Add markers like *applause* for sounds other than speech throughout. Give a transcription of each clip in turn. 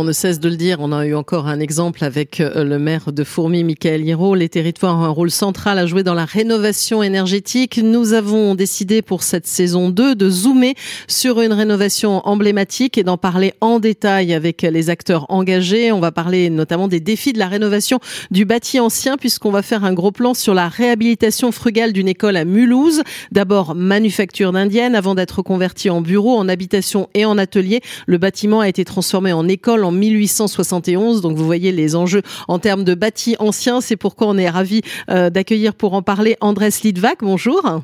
On ne cesse de le dire, on a eu encore un exemple avec euh, le maire de Fourmi, Michael Hiro. Les territoires ont un rôle central à jouer dans la rénovation énergétique. Nous avons décidé pour cette saison 2 de zoomer sur une rénovation emblématique et d'en parler en détail avec les acteurs engagés. On va parler notamment des défis de la rénovation du bâti ancien puisqu'on va faire un gros plan sur la réhabilitation frugale d'une école à Mulhouse. D'abord manufacture d'indienne avant d'être converti en bureau, en habitation et en atelier. Le bâtiment a été transformé en école en 1871. Donc vous voyez les enjeux en termes de bâti ancien. C'est pourquoi on est ravi euh, d'accueillir pour en parler Andrés Lidvac. Bonjour.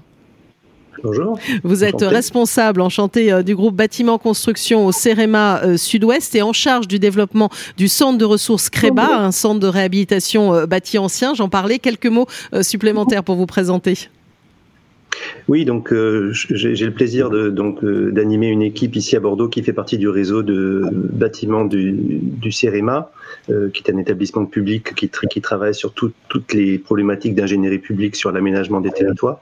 Bonjour. Vous êtes responsable, enchanté, euh, du groupe Bâtiment Construction au CEREMA euh, Sud-Ouest et en charge du développement du centre de ressources CREBA, un centre de réhabilitation bâti ancien. J'en parlais. Quelques mots supplémentaires pour vous présenter. Oui, donc euh, j'ai le plaisir donc euh, d'animer une équipe ici à Bordeaux qui fait partie du réseau de bâtiments du, du CEREMA, euh, qui est un établissement public qui travaille sur toutes les problématiques d'ingénierie publique sur l'aménagement des territoires.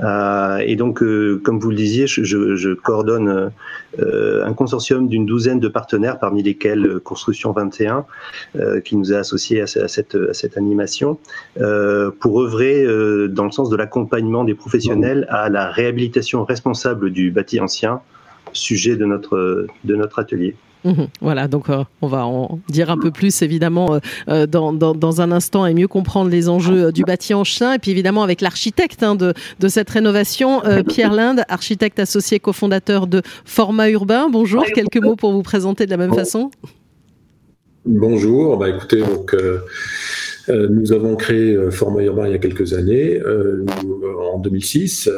Euh, et donc, euh, comme vous le disiez, je, coordonne euh, un consortium d'une douzaine de partenaires, parmi lesquels Construction 21, qui nous a associés à, cette, animation, pour œuvrer dans le sens de l'accompagnement des professionnels à la réhabilitation responsable du bâti ancien, sujet de notre atelier. Mhm. voilà, donc euh, on va en dire un peu plus évidemment euh, euh, dans, dans, un instant et mieux comprendre les enjeux du bâti en chien. Et puis évidemment avec l'architecte hein, de, de, cette rénovation, *laughs* Pierre Linde, architecte associé cofondateur de Format Urbain. Bonjour, quelques mots pour vous présenter de la même façon. Bonjour, bah écoutez, donc nous avons créé Format Urbain il y a quelques années, en 2006,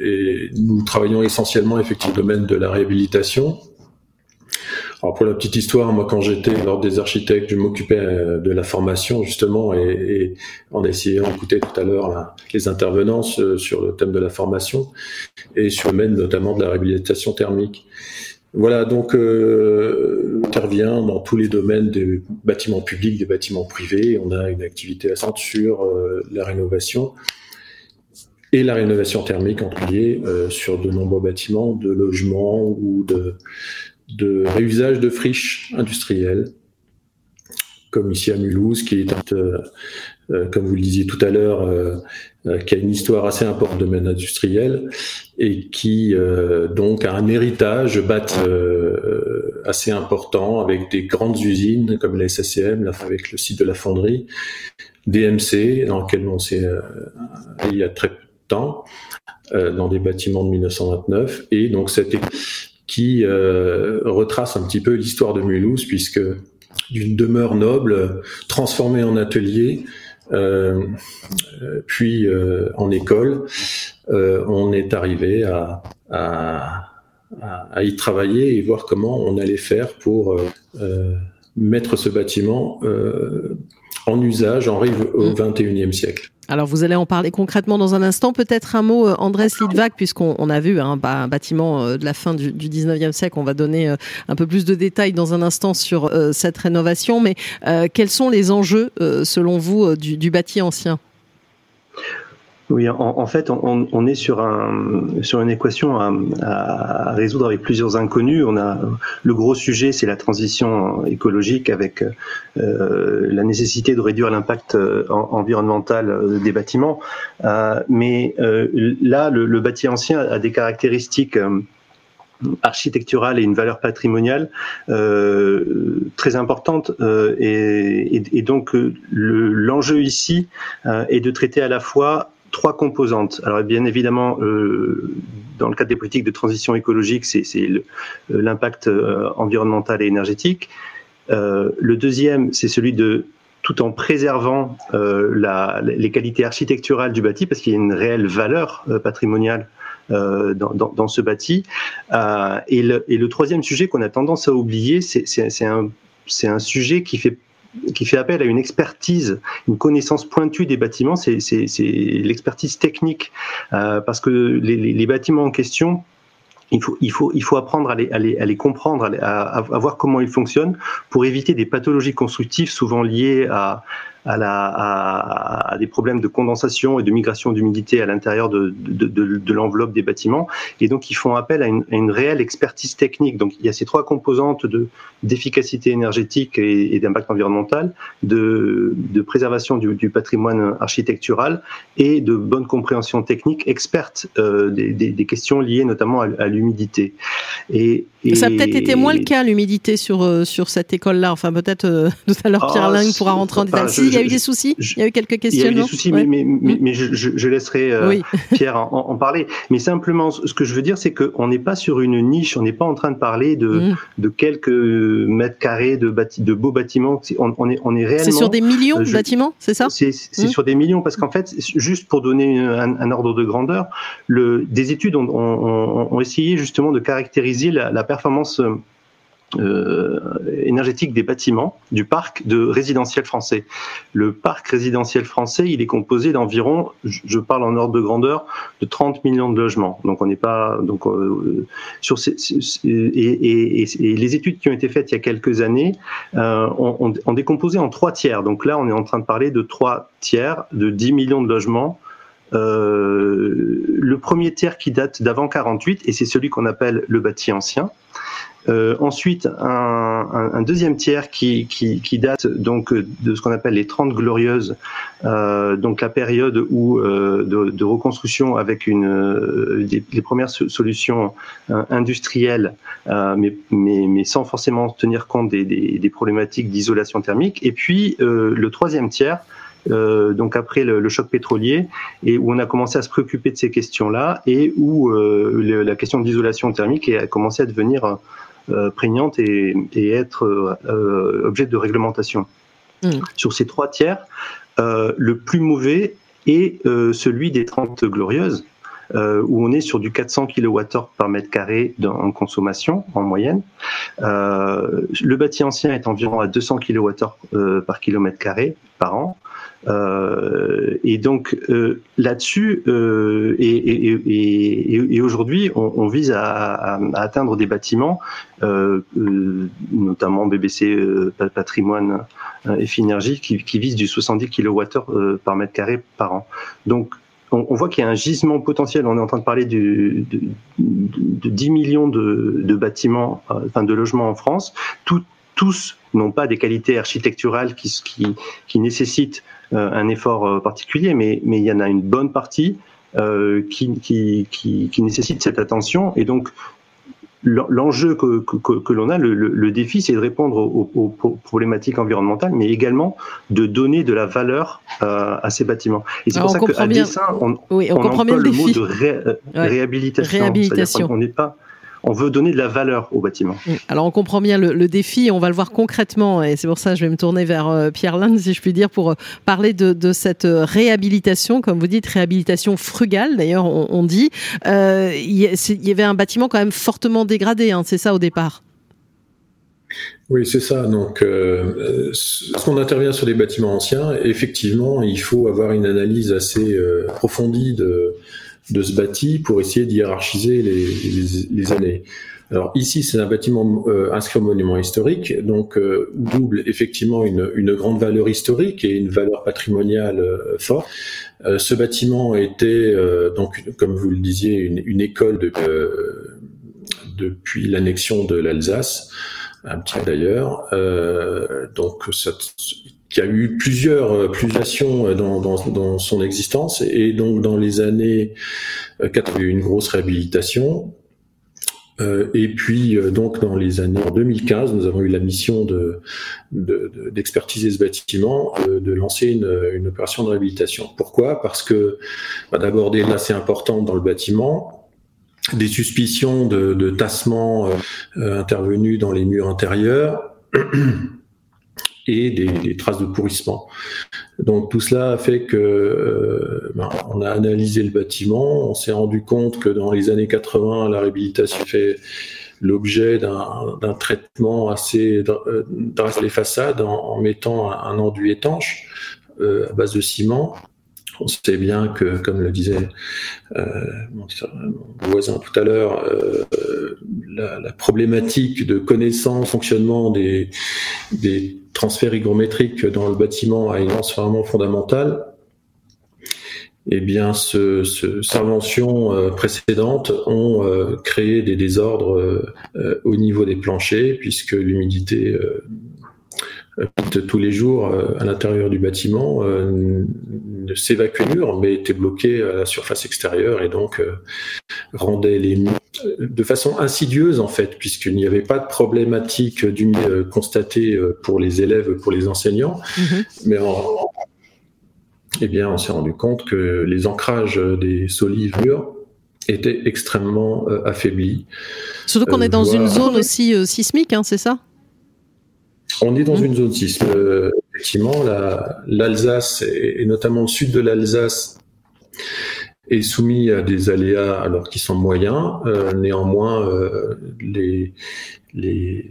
et nous travaillons essentiellement effectivement au domaine de la réhabilitation, alors pour la petite histoire, moi quand j'étais lors des architectes, je m'occupais euh, de la formation justement et, et en essayant d'écouter tout à l'heure les intervenants sur le thème de la formation et sur le domaine notamment de la réhabilitation thermique. Voilà, donc euh, intervient dans tous les domaines des bâtiments publics, des bâtiments privés. On a une activité assez sur euh, la rénovation et la rénovation thermique en particulier euh, sur de nombreux bâtiments de logements ou de de réusage de friches industrielles, comme ici à Mulhouse, qui est, euh, euh, comme vous le disiez tout à l'heure, euh, qui a une histoire assez importante de domaine industriel et qui donc a un héritage assez important avec des grandes usines comme la SSCM, avec le site de la fonderie, DMC, dans lequel on s'est il y a très peu de temps, dans des bâtiments de 1929, et donc cette qui euh, retrace un petit peu l'histoire de Mulhouse, puisque d'une demeure noble transformée en atelier, euh, puis euh, en école, on est arrivé à, à, à, y travailler et voir comment on allait faire pour mettre ce bâtiment en usage en rive au XXIe mm. siècle. Alors vous allez en parler concrètement dans un instant. Peut-être un mot, euh, Andrés Lidvac, puisqu'on a vu hein, bah, un bâtiment euh, de la fin du, du 19e siècle. On va donner euh, un peu plus de détails dans un instant sur cette rénovation. Mais quels sont les enjeux, selon vous, du, du bâti ancien? Oui, en, fait, on, est sur, un, sur une équation à, résoudre avec plusieurs inconnus. On a le gros sujet, c'est la transition écologique avec euh, la nécessité de réduire l'impact euh, environnemental euh, des bâtiments. mais là, le, le, bâti ancien a des caractéristiques architecturale et une valeur patrimoniale euh, très importante euh, et, et, donc l'enjeu ici est de traiter à la fois trois composantes. Alors bien évidemment, euh, dans le cadre des politiques de transition écologique, c'est euh, l'impact euh, environnemental et énergétique. Euh, le deuxième, c'est celui de tout en préservant euh, la, les qualités architecturales du bâti, parce qu'il y a une réelle valeur patrimoniale dans, dans, dans, ce bâti. et, le, et le troisième sujet qu'on a tendance à oublier, c'est un, un sujet qui fait qui fait appel à une expertise, une connaissance pointue des bâtiments, c'est l'expertise technique, euh, parce que les, les, bâtiments en question, il faut, il faut, il faut apprendre à les, à les, à les comprendre, à, à, voir comment ils fonctionnent pour éviter des pathologies constructives souvent liées à, à, la, à, des problèmes de condensation et de migration d'humidité à l'intérieur de, de, de, de l'enveloppe des bâtiments. Et donc, ils font appel à une, à une, réelle expertise technique. Donc, il y a ces trois composantes de, d'efficacité énergétique et, et d'impact environnemental, de, de préservation du, du, patrimoine architectural et de bonne compréhension technique experte euh, des, des, des, questions liées notamment à, à l'humidité. Et, et, ça a peut-être été moins le cas l'humidité sur euh, sur cette école-là. Enfin, peut-être euh, *laughs* tout à l'heure Pierre ah, pourra rentrer en détail. Il y a eu des soucis? il y a eu quelques questions. Il y a eu des soucis, mais, mais, mais, mais je, je, laisserai euh, oui. *laughs* Pierre en, en, parler. Mais simplement, ce que je veux dire, c'est qu'on n'est pas sur une niche. On n'est pas en train de parler de mmh. de quelques mètres carrés de bâti, de beaux bâtiments. On, on, est on est réellement. C'est sur des millions de bâtiments, c'est ça? C'est mmh. sur des millions parce qu'en fait, juste pour donner un, un, ordre de grandeur, le, des études ont, ont, ont essayé justement de caractériser la, la performance euh, énergétique des bâtiments du parc de résidentiel français. Le parc résidentiel français, il est composé d'environ, je parle en ordre de grandeur, de 30 millions de logements. Donc on n'est pas donc euh, sur ces, et, les études qui ont été faites il y a quelques années euh, ont, ont décomposé en trois tiers. Donc là, on est en train de parler de trois tiers de 10 millions de logements euh, le premier tiers qui date d'avant 48 et c'est celui qu'on appelle le bâti ancien. Euh, ensuite, un, deuxième tiers qui, date donc de ce qu'on appelle les 30 glorieuses, euh, donc la période où euh, de, reconstruction avec une euh, des, les premières solutions euh, industrielles, mais, sans forcément tenir compte des problématiques d'isolation thermique. Et puis le troisième tiers euh, donc après le, le, choc pétrolier, et où on a commencé à se préoccuper de ces questions-là, et où euh, le, la question d'isolation thermique a commencé à devenir euh, prégnante et, et être objet de réglementation. Mmh. Sur ces trois tiers, le plus mauvais est celui des 30 glorieuses, euh, où on est sur du 400 kWh par mètre carré en consommation en moyenne. Euh, le bâti ancien est environ à 200 kWh euh, par kilomètre carré par an. Euh, et donc euh, là-dessus, euh, et, et, et, et aujourd'hui, on, on, vise à, à, à, atteindre des bâtiments, notamment BBC Patrimoine et Finergie, qui, qui visent du 70 kWh par mètre carré par an. Donc on, on voit qu'il y a un gisement potentiel. On est en train de parler du, de, de, 10 millions de, de bâtiments, enfin de logements en France. Tout, tous n'ont pas des qualités architecturales qui, qui, qui nécessitent euh, un effort euh, particulier, mais, mais il y en a une bonne partie euh, qui, qui, qui, qui, nécessite cette attention. Et donc, l'enjeu que, que, que l'on a, le, le défi, c'est de répondre aux, aux, problématiques environnementales, mais également de donner de la valeur euh, à ces bâtiments. Et c'est pour ça qu'à dessin, on, oui, on, on comprend bien le, le mot de ré, ouais. réhabilitation. Réhabilitation. On n'est pas on veut donner de la valeur au bâtiment. Alors on comprend bien le, le défi, on va le voir concrètement, et c'est pour ça que je vais me tourner vers euh, Pierre Linde, si je puis dire, pour euh, parler de, de, cette euh, réhabilitation, comme vous dites, réhabilitation frugale, d'ailleurs on, on, dit. Euh, il y avait un bâtiment quand même fortement dégradé, hein, c'est ça au départ? Oui, c'est ça. Donc, euh, lorsqu'on intervient sur des bâtiments anciens, effectivement, il faut avoir une analyse assez euh, approfondie de, de ce bâti pour essayer de hiérarchiser les, années. Alors ici, c'est un bâtiment euh, inscrit au monument historique, donc euh, double effectivement une, grande valeur historique et une valeur patrimoniale euh, forte. ce bâtiment était donc, comme vous le disiez, une, école de, depuis l'annexion de l'Alsace, un petit d'ailleurs. donc ça, qui a eu plusieurs euh, euh, dans, dans, dans, son existence. Et donc dans les années 4 il y a eu une grosse réhabilitation. Euh, et puis donc dans les années 2015 nous avons eu la mission de d'expertiser de, ce bâtiment de lancer une, une, opération de réhabilitation. Pourquoi? Parce que bah, d'abord des assez importantes dans le bâtiment. Des suspicions de, de tassement euh, intervenus dans les murs intérieurs *clears throat* et des, traces de pourrissement. Donc tout cela a fait que euh, ben, on a analysé le bâtiment, on s'est rendu compte que dans les années 80, la réhabilitation fait l'objet d'un traitement assez euh, drastique les façades en, mettant un, enduit étanche euh, à base de ciment on sait bien que, comme le disait mon, voisin tout à l'heure, la, problématique de connaissance, fonctionnement des transfert hygrométrique dans le bâtiment a une vraiment fondamentale, eh bien, ce, ce, ces inventions euh, précédentes ont euh, créé des désordres euh, au niveau des planchers, puisque l'humidité tous les jours à l'intérieur du bâtiment ne s'évacuait mur, mais était bloqué à la surface extérieure et donc rendait les murs de façon insidieuse en fait, puisqu'il n'y avait pas de problématique constatée pour les élèves, pour les enseignants, mm-hmm. mais en, eh bien, on s'est rendu compte que les ancrages des solives mûres étaient extrêmement euh, affaiblis. Surtout qu'on est dans euh, une zone aussi euh, sismique, hein, c'est ça? On est dans mmh. une zone sismique. effectivement, l'Alsace, et, notamment le sud de l'Alsace, est soumis à des aléas alors qu'ils sont moyens. néanmoins, les, les,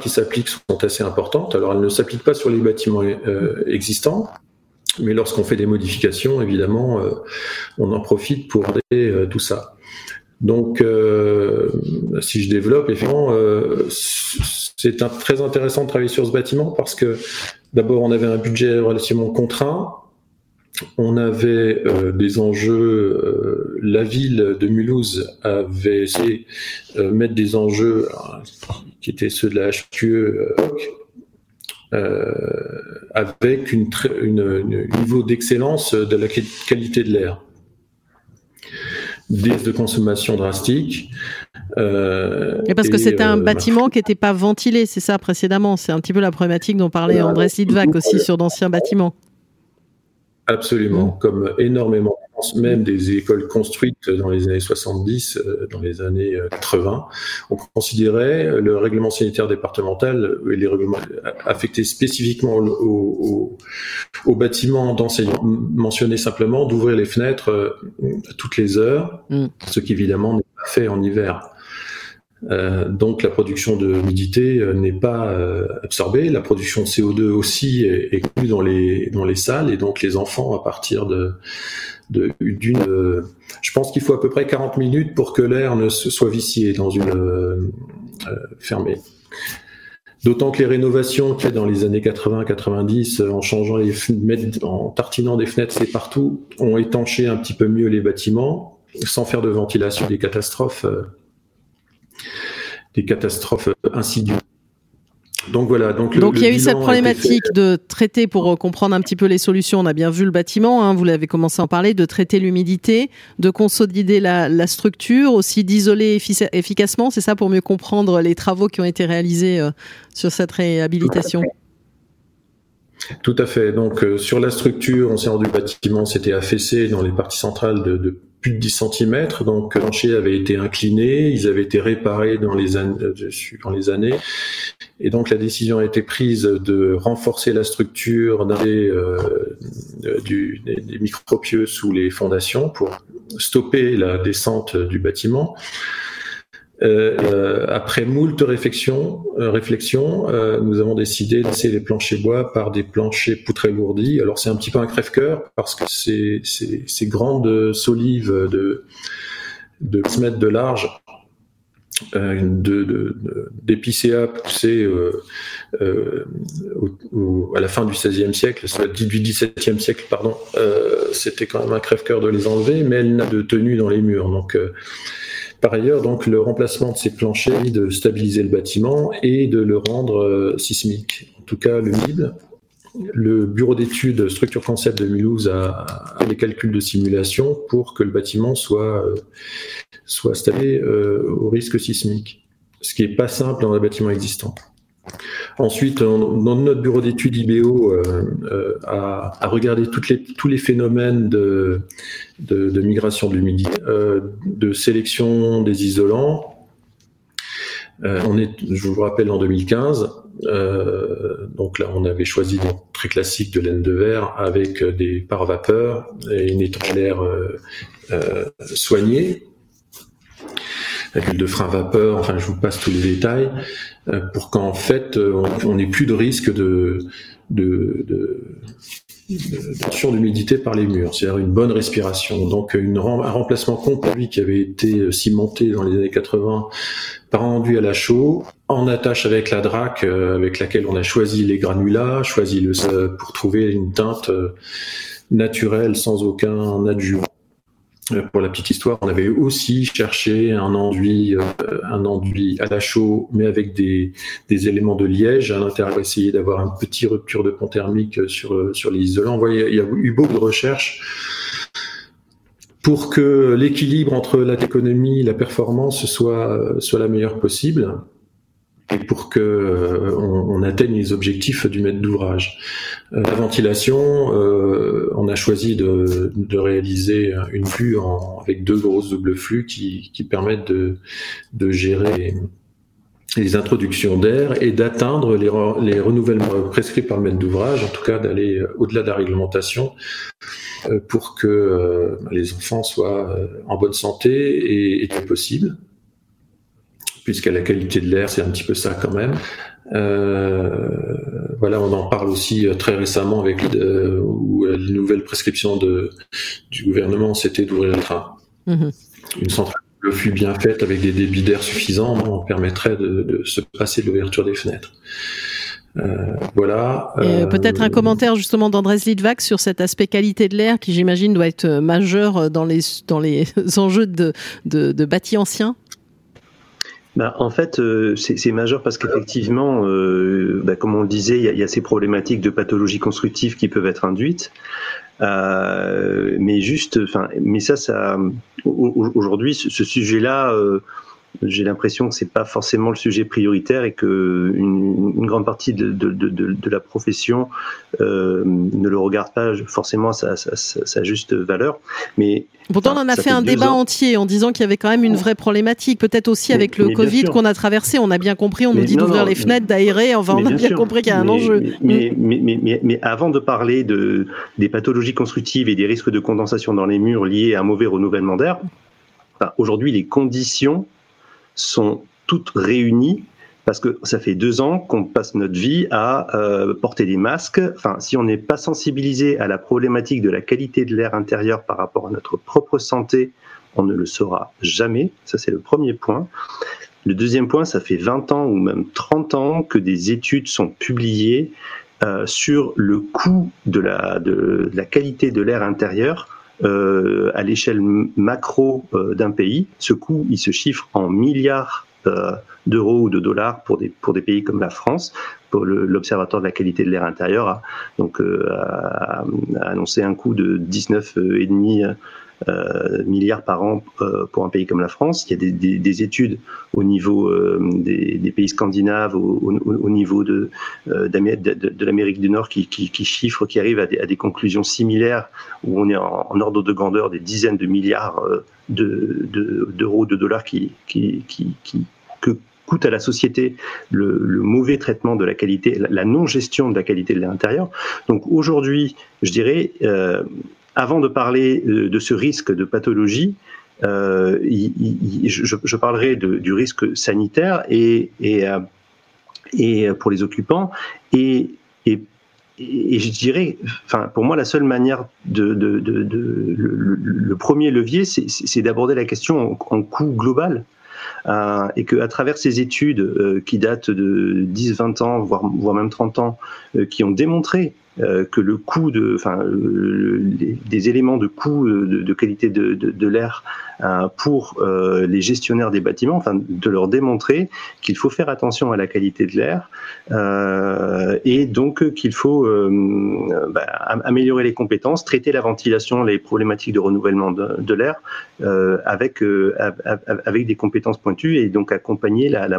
qui s'appliquent sont assez importantes. Alors, elles ne s'appliquent pas sur les bâtiments existants, mais lorsqu'on fait des modifications, évidemment, euh, on en profite pour regarder euh, tout ça. Donc, euh, si je développe, effectivement, c'est très intéressant de travailler sur ce bâtiment parce que d'abord, on avait un budget relativement contraint. On avait des enjeux. la ville de Mulhouse avait essayé de mettre des enjeux qui étaient ceux de la HQE euh, avec une, niveau d'excellence de la qualité de l'air. Des de consommation drastique. Euh, et parce que c'était un euh, bâtiment qui n'était pas ventilé, c'est ça précédemment. C'est un petit peu la problématique dont parlait Andrés Lidvac aussi sur d'anciens bâtiments. Absolument, mmh. comme énormément même des écoles construites dans les années 70, euh, dans les années 80, euh, on considérait le règlement sanitaire départemental et les règlements affectés spécifiquement aux au, bâtiments d'enseignement mentionnaient simplement d'ouvrir les fenêtres euh, toutes les heures, mm. ce qui évidemment n'est pas fait en hiver. Donc la production de l'humidité n'est pas absorbée, la production de CO2 aussi est, est dans les dans les salles et donc les enfants à partir de d'une. Euh, je pense qu'il faut à peu près 40 minutes pour que l'air ne soit vicié dans une euh, euh, fermée. D'autant que les rénovations qu'il y a dans les années 80-90, en changeant les fenêtres, en tartinant des fenêtres, c'est partout, ont étanché un petit peu mieux les bâtiments, sans faire de ventilation des catastrophes, des catastrophes insidieuses. Donc voilà. Donc, il y a eu cette problématique de traiter, pour euh, comprendre un petit peu les solutions, on a bien vu le bâtiment, hein, vous l'avez commencé à en parler, de traiter l'humidité, de consolider la, structure, aussi d'isoler efficacement, c'est ça pour mieux comprendre les travaux qui ont été réalisés euh, sur cette réhabilitation tout à fait. Donc euh, sur la structure, on s'est rendu bâtiment, c'était affaissé dans les parties centrales de, de 10 cm. Donc le plancher avait été incliné, ils avaient été réparés dans les, années, dans les années. Et donc la décision a été prise de renforcer la structure des, euh, du, des, des micropieux sous les fondations pour stopper la descente du bâtiment. Euh, après moult réflexions, euh, réflexions euh, nous avons décidé de laisser les planchers bois par des planchers poutrés lourdis. Alors c'est un petit peu un crève-cœur parce que ces, ces, ces grandes solives de, de 10 mètres de large euh, de, d'épicéa poussé euh, euh, à la fin du XVIe siècle, du XVIIe siècle, pardon, c'était quand même un crève-cœur de les enlever, mais elle n'a de tenue dans les murs. Donc, par ailleurs, donc le remplacement de ces planchers, de stabiliser le bâtiment et de le rendre sismique. En tout cas, le MIB, le bureau d'études structure concept de Mulhouse a, a, les calculs de simulation pour que le bâtiment soit, euh, soit installé euh, au risque sismique, ce qui n'est pas simple dans un bâtiment existant. Ensuite, dans notre bureau d'études IBO, euh, a, a, regardé les, tous les phénomènes de, de, migration de l'humidité, de sélection des isolants, euh, on est, je vous rappelle, en 2015. Euh, donc là, on avait choisi très classique de laine de verre avec euh, des pare vapeur et une euh, euh, soignée avec de frein vapeur. Enfin, je vous passe tous les détails pour qu'en fait, on n'ait plus de risque de, de, de tension d'humidité par les murs, c'est-à-dire une bonne respiration. Donc un remplacement complet qui avait été cimenté dans les années 80 par un enduit à la chaux, en attache avec la drac avec laquelle on a choisi les granulats, choisi le pour trouver une teinte naturelle sans aucun adjuvant. Euh, pour la petite histoire, on avait aussi cherché un enduit, euh, un enduit à la chaux, mais avec des, des éléments de liège à l'intérieur, essayer d'avoir une petite rupture de pont thermique sur, sur les isolants. Il y a eu beaucoup de recherches pour que l'équilibre entre la économie et la performance soit, soit la meilleure possible et pour que euh, on, atteigne les objectifs du maître d'ouvrage. Euh, la ventilation, euh, on a choisi de, de, réaliser une vue en, avec deux grosses doubles flux qui, qui permettent de, de gérer les introductions d'air et d'atteindre les, les, renouvellements prescrits par le maître d'ouvrage, en tout cas d'aller au-delà de la réglementation pour que les enfants soient en bonne santé et, et possible puisqu'à la qualité de l'air, c'est un petit peu ça quand même. Euh, voilà, on en parle aussi euh, très récemment avec euh, où la nouvelle prescription de, du gouvernement, c'était d'ouvrir le train. Mhm. Une centrale le fut bien faite avec des débits d'air suffisants, on permettrait de, se passer de l'ouverture des fenêtres. voilà. Peut-être un commentaire justement d'Andrés Lidvac sur cet aspect qualité de l'air qui j'imagine doit être majeur dans les dans les *laughs* enjeux de, de, de bâtis anciens. Bah, en fait, euh, c'est majeur parce qu'effectivement, euh, bah, comme on le disait, il y, a ces problématiques de pathologie constructive qui peuvent être induites. Euh, mais juste, enfin, mais ça, ça, aujourd'hui, ce, sujet-là, j'ai l'impression que c'est pas forcément le sujet prioritaire et que une, grande partie de, de, de, de la profession euh, ne le regarde pas forcément à sa, sa, sa, juste valeur. Mais pourtant, on en a fait, un débat entier en disant qu'il y avait quand même une vraie problématique. Peut-être aussi avec le Covid qu'on a traversé, on a bien compris. On nous dit d'ouvrir les fenêtres, d'aérer. Enfin, on a bien, compris qu'il y a un enjeu. Mais, mais, mais, mais, avant de parler de des pathologies constructives et des risques de condensation dans les murs liés à un mauvais renouvellement d'air, aujourd'hui, les conditions sont toutes réunies parce que ça fait deux ans qu'on passe notre vie à euh, porter des masques. Enfin, si on n'est pas sensibilisé à la problématique de la qualité de l'air intérieur par rapport à notre propre santé, on ne le saura jamais. Ça, c'est le premier point. Le deuxième point, ça fait 20 ans ou même 30 ans que des études sont publiées euh, sur le coût de la, de la qualité de l'air intérieur euh, à l'échelle macro euh, d'un pays. Ce coût, il se chiffre en milliards euh, d'euros ou de dollars pour des, pour des pays comme la France. L'Observatoire de la qualité de l'air intérieur a, donc, a, annoncé un coût de 19,5 euh, milliards par an euh, pour un pays comme la France. Il y a des, des, des études au niveau euh, des, des, pays scandinaves, au, au, au niveau de, de, de l'Amérique du Nord qui, qui, qui, chiffrent, qui arrivent à des, à conclusions similaires où on est en, en, ordre de grandeur des dizaines de milliards d'euros, de, de, dollars qui, qui, qui que coûte à la société le, le, mauvais traitement de la qualité, la, non-gestion de la qualité de l'intérieur. Donc aujourd'hui, je dirais, euh, avant de parler euh, de ce risque de pathologie, euh, je, parlerai du risque sanitaire et, euh, pour les occupants et, je dirais, enfin, pour moi, la seule manière de, le, premier levier, c'est d'aborder la question en, coût global. et qu'à travers ces études qui datent de 10, 20 ans, voire, même 30 ans, qui ont démontré euh, que le coût de, enfin, des éléments de coût de, qualité de, de, l'air euh, pour euh, les gestionnaires des bâtiments, enfin, de leur démontrer qu'il faut faire attention à la qualité de l'air et donc qu'il faut bah, améliorer les compétences, traiter la ventilation, les problématiques de renouvellement de, l'air avec avec des compétences pointues et donc accompagner la, la,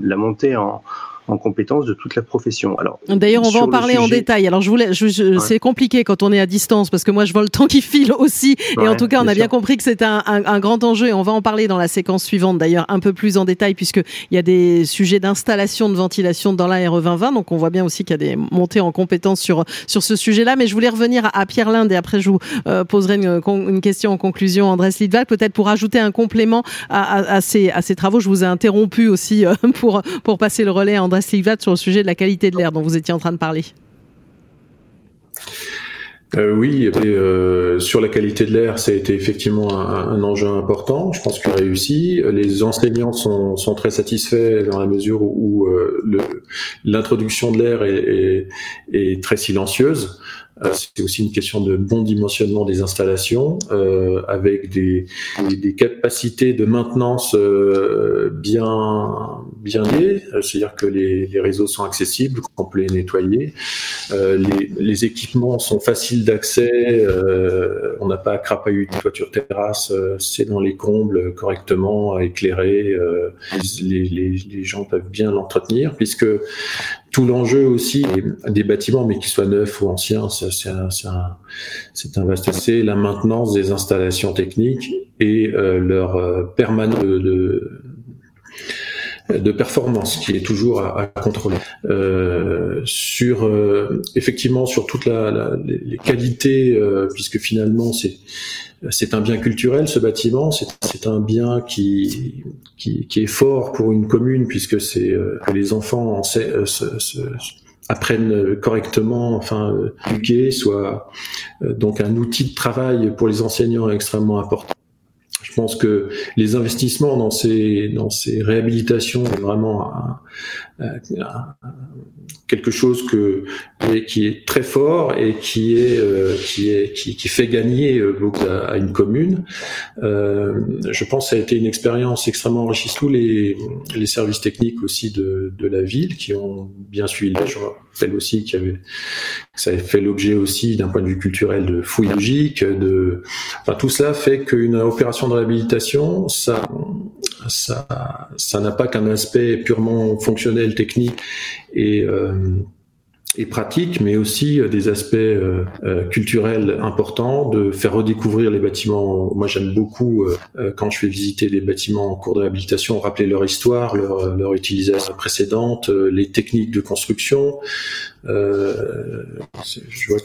la montée en en compétence de toute la profession. Alors, d'ailleurs, on va en parler en détail. Alors, je voulais, je, c'est compliqué quand on est à distance parce que moi, je vois le *laughs* temps qui file aussi. et en tout cas, on a bien compris que c'était un, un, un, grand enjeu. Et on va en parler dans la séquence suivante, d'ailleurs, un peu plus en détail puisque il y a des sujets d'installation de ventilation dans la RE 2020. Donc, on voit bien aussi qu'il y a des montées en compétences sur sur ce sujet-là. Mais je voulais revenir à, Pierre Linde et après, je vous euh, poserai une, une, question en conclusion, Andrés Lidval, peut-être pour ajouter un complément à, à, à, ces à ces travaux. Je vous ai interrompu aussi euh, *laughs* pour pour passer le relais à Andrés sur le sujet de la qualité de l'air dont vous étiez en train de parler. euh, oui, euh, sur la qualité de l'air, ça a été effectivement un, enjeu important. Je pense qu'on a réussi. Les enseignants sont, très satisfaits dans la mesure où, euh, l'introduction de l'air est, très silencieuse. Euh, c'est aussi une question de bon dimensionnement des installations, euh, avec des, des, capacités de maintenance euh, bien bien liées, c'est-à-dire que les, les, réseaux sont accessibles, complets et nettoyés. Euh, les, les, équipements sont faciles d'accès, euh, on n'a pas à crapahuter une toiture terrasse, c'est dans les combles correctement éclairé, les, les, gens peuvent bien l'entretenir, puisque tout l'enjeu aussi des bâtiments, mais qu'ils soient neufs ou anciens, c'est un, un, vaste. C'est la maintenance des installations techniques et euh, leur euh, permanence de, performance qui est toujours à, contrôler. Euh, sur effectivement sur toute la, la les qualités, puisque finalement c'est c'est un bien culturel, ce bâtiment. C'est un bien qui, qui, qui, est fort pour une commune puisque c'est euh, que les enfants euh, se, se, apprennent correctement, enfin, euh, éduqués, soit donc un outil de travail pour les enseignants extrêmement important. Je pense que les investissements dans ces dans ces réhabilitations est vraiment quelque chose que qui est très fort et qui est euh, qui est qui, fait gagner euh, beaucoup à, une commune. Euh, je pense que ça a été une expérience extrêmement enrichissante. Tous les les services techniques aussi de de la ville qui ont bien suivi. Je rappelle aussi qu'il avait ça a fait l'objet aussi d'un point de vue culturel de fouilles logiques, de enfin tout cela fait qu'une opération de réhabilitation ça ça ça n'a pas qu'un aspect purement fonctionnel technique et euh, pratique, mais aussi euh, des aspects euh, culturels importants, de faire redécouvrir les bâtiments. Moi, j'aime beaucoup quand je fais visiter des bâtiments en cours de réhabilitation, rappeler leur histoire, leur, leur utilisation précédente, les techniques de construction. je vois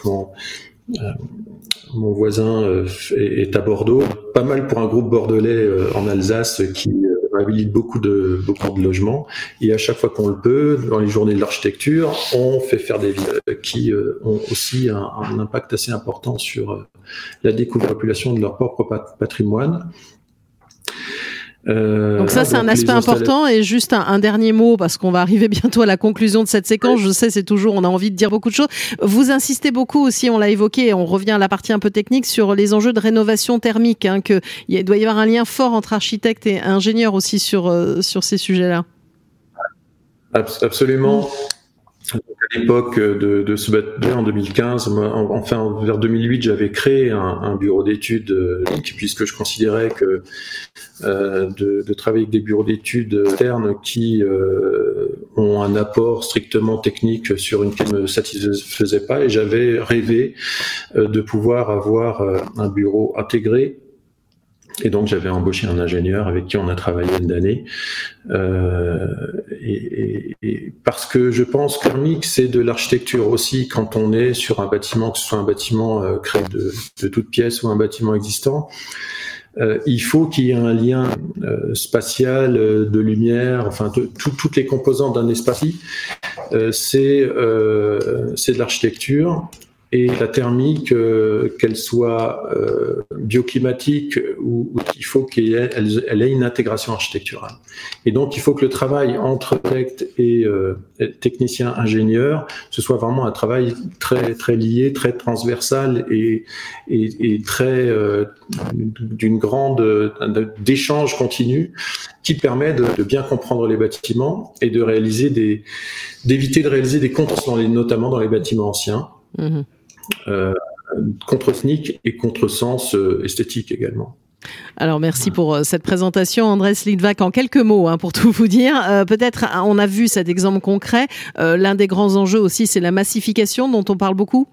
mon voisin est, à Bordeaux, pas mal pour un groupe bordelais en Alsace qui réhabilite beaucoup de, beaucoup de logements. Et à chaque fois qu'on le peut, dans les journées de l'architecture, on fait faire des villes qui euh, ont aussi un, impact assez important sur euh, la découverte de la population de leur propre patrimoine. Euh, donc ça, c'est un aspect important. Et juste un, dernier mot, parce qu'on va arriver *laughs* bientôt à la conclusion de cette séquence. Je sais, c'est toujours, on a envie de dire beaucoup de choses. Vous insistez beaucoup aussi, on l'a évoqué, on revient à la partie un peu technique, sur les enjeux de rénovation thermique, hein, que il doit y avoir un lien fort entre architectes et ingénieurs aussi sur, euh, sur ces sujets-là. Absolument à l'époque de, de ce bâtiment en 2015, enfin vers 2008, j'avais créé un, un bureau d'études euh, puisque je considérais que euh, de, de, travailler avec des bureaux d'études externes qui euh, ont un apport strictement technique sur une qui ne me satisfaisait pas, et j'avais rêvé euh, de pouvoir avoir euh, un bureau intégré et donc j'avais embauché un ingénieur avec qui on a travaillé une année. Euh, et, et, parce que je pense que thermique, c'est de l'architecture aussi quand on est sur un bâtiment, que ce soit un bâtiment euh, créé de, de toutes pièces ou un bâtiment existant. Euh, il faut qu'il y ait un lien euh, spatial, euh, de lumière, enfin de, toutes les composantes d'un espace. c'est c'est de l'architecture et la thermique, euh, qu'elle soit euh, bioclimatique ou, il faut qu'elle elle, ait une intégration architecturale. Et donc il faut que le travail entre architecte et euh, technicien ingénieur, ce soit vraiment un travail très très lié, très transversal et, et, et très d'une grande d'échange continu qui permet de, de, bien comprendre les bâtiments et de réaliser des d'éviter de réaliser des contre notamment dans les bâtiments anciens. Mmh euh, contre-sneak et contre-sens euh, esthétique également. Alors merci pour euh, cette présentation, Andrés Lidvac. En quelques mots, hein, pour tout vous dire, peut-être on a vu cet exemple concret. L'un des grands enjeux aussi, c'est la massification dont on parle beaucoup.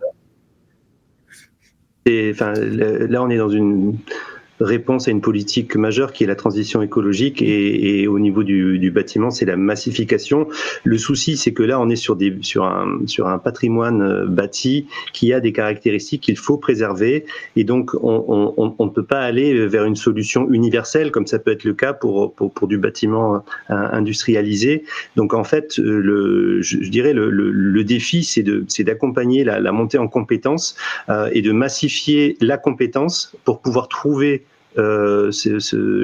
Et enfin, là, on est dans une réponse à une politique majeure qui est la transition écologique et, au niveau du, du bâtiment, c'est la massification. Le souci, c'est que là, on est sur, des, sur, un, sur un patrimoine bâti qui a des caractéristiques qu'il faut préserver et donc on, ne peut pas aller vers une solution universelle comme ça peut être le cas pour, pour, pour du bâtiment industrialisé. Donc en fait, le, je, dirais le, le, le défi, c'est d'accompagner la, la, montée en compétences euh, et de massifier la compétence pour pouvoir trouver euh,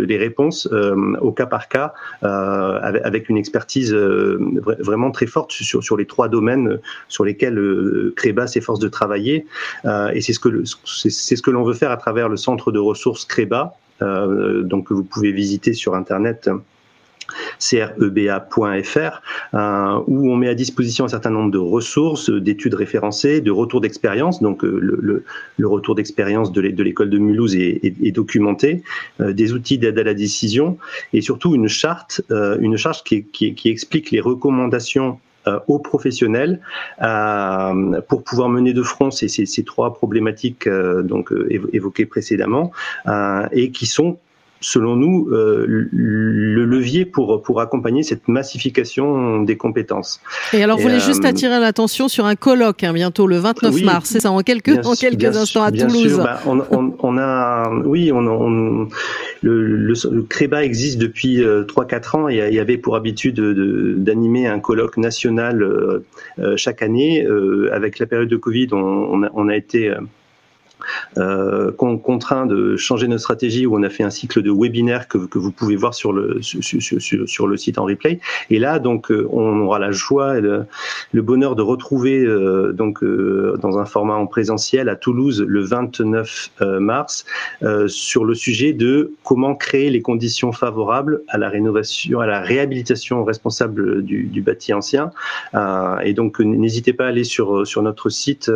les réponses euh, au cas par cas euh, avec, une expertise euh, vraiment très forte sur, sur les trois domaines sur lesquels euh, Créba s'efforce de travailler. Et c'est ce que ce que l'on veut faire à travers le centre de ressources Créba donc que vous pouvez visiter sur internet creba.fr, euh, où on met à disposition un certain nombre de ressources, d'études référencées, de retours d'expérience. Donc euh, le, le, retour d'expérience de l'école de Mulhouse est, est, documenté, euh, des outils d'aide à la décision et surtout une charte, euh, une charte qui, qui, qui, explique les recommandations aux professionnels euh, pour pouvoir mener de front ces, ces, ces trois problématiques euh, donc évoquées précédemment et qui sont selon nous, euh, le levier pour, pour accompagner cette massification des compétences. Et alors, vous voulez juste euh, attirer l'attention sur un colloque hein, bientôt le 29 mars, c'est ça, en quelques, en quelques instants à Toulouse. Bah, on, on, on, a, oui, on, on le, le, le, CREBA existe depuis 3-4 euh, ans et il y avait pour habitude d'animer un colloque national euh, chaque année. avec la période de Covid, on, a, on a été euh, de changer notre stratégie où on a fait un cycle de webinaires que, que vous pouvez voir sur le sur, le site en replay. Et là, donc, euh, on aura la joie et le, le bonheur de retrouver euh, donc euh, dans un format en présentiel à Toulouse le 29 mars sur le sujet de comment créer les conditions favorables à la rénovation, à la réhabilitation responsable du, du bâti ancien. et donc, n'hésitez pas à aller sur sur notre site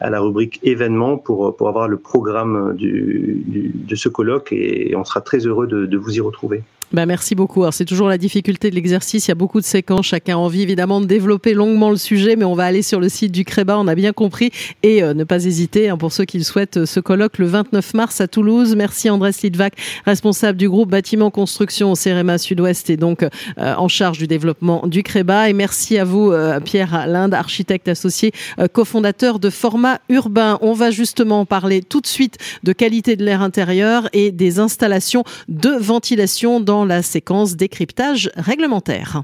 à la rubrique événements pour pour, avoir le programme du, de ce colloque et on sera très heureux de vous y retrouver. Ben merci beaucoup. Alors c'est toujours la difficulté de l'exercice. Il y a beaucoup de séquences. Chacun a envie évidemment de développer longuement le sujet, mais on va aller sur le site du Créba. On a bien compris et euh, ne pas hésiter hein, pour ceux qui le souhaitent. Euh, ce colloque le 29 mars à Toulouse. Merci Andrés Lidvac, responsable du groupe bâtiment construction au CEREMA Sud-Ouest et donc euh, en charge du développement du Créba. Et merci à vous Pierre Linde, architecte associé, cofondateur de Format Urbain. On va justement parler tout de suite de qualité de l'air intérieur et des installations de ventilation la séquence décryptage réglementaire.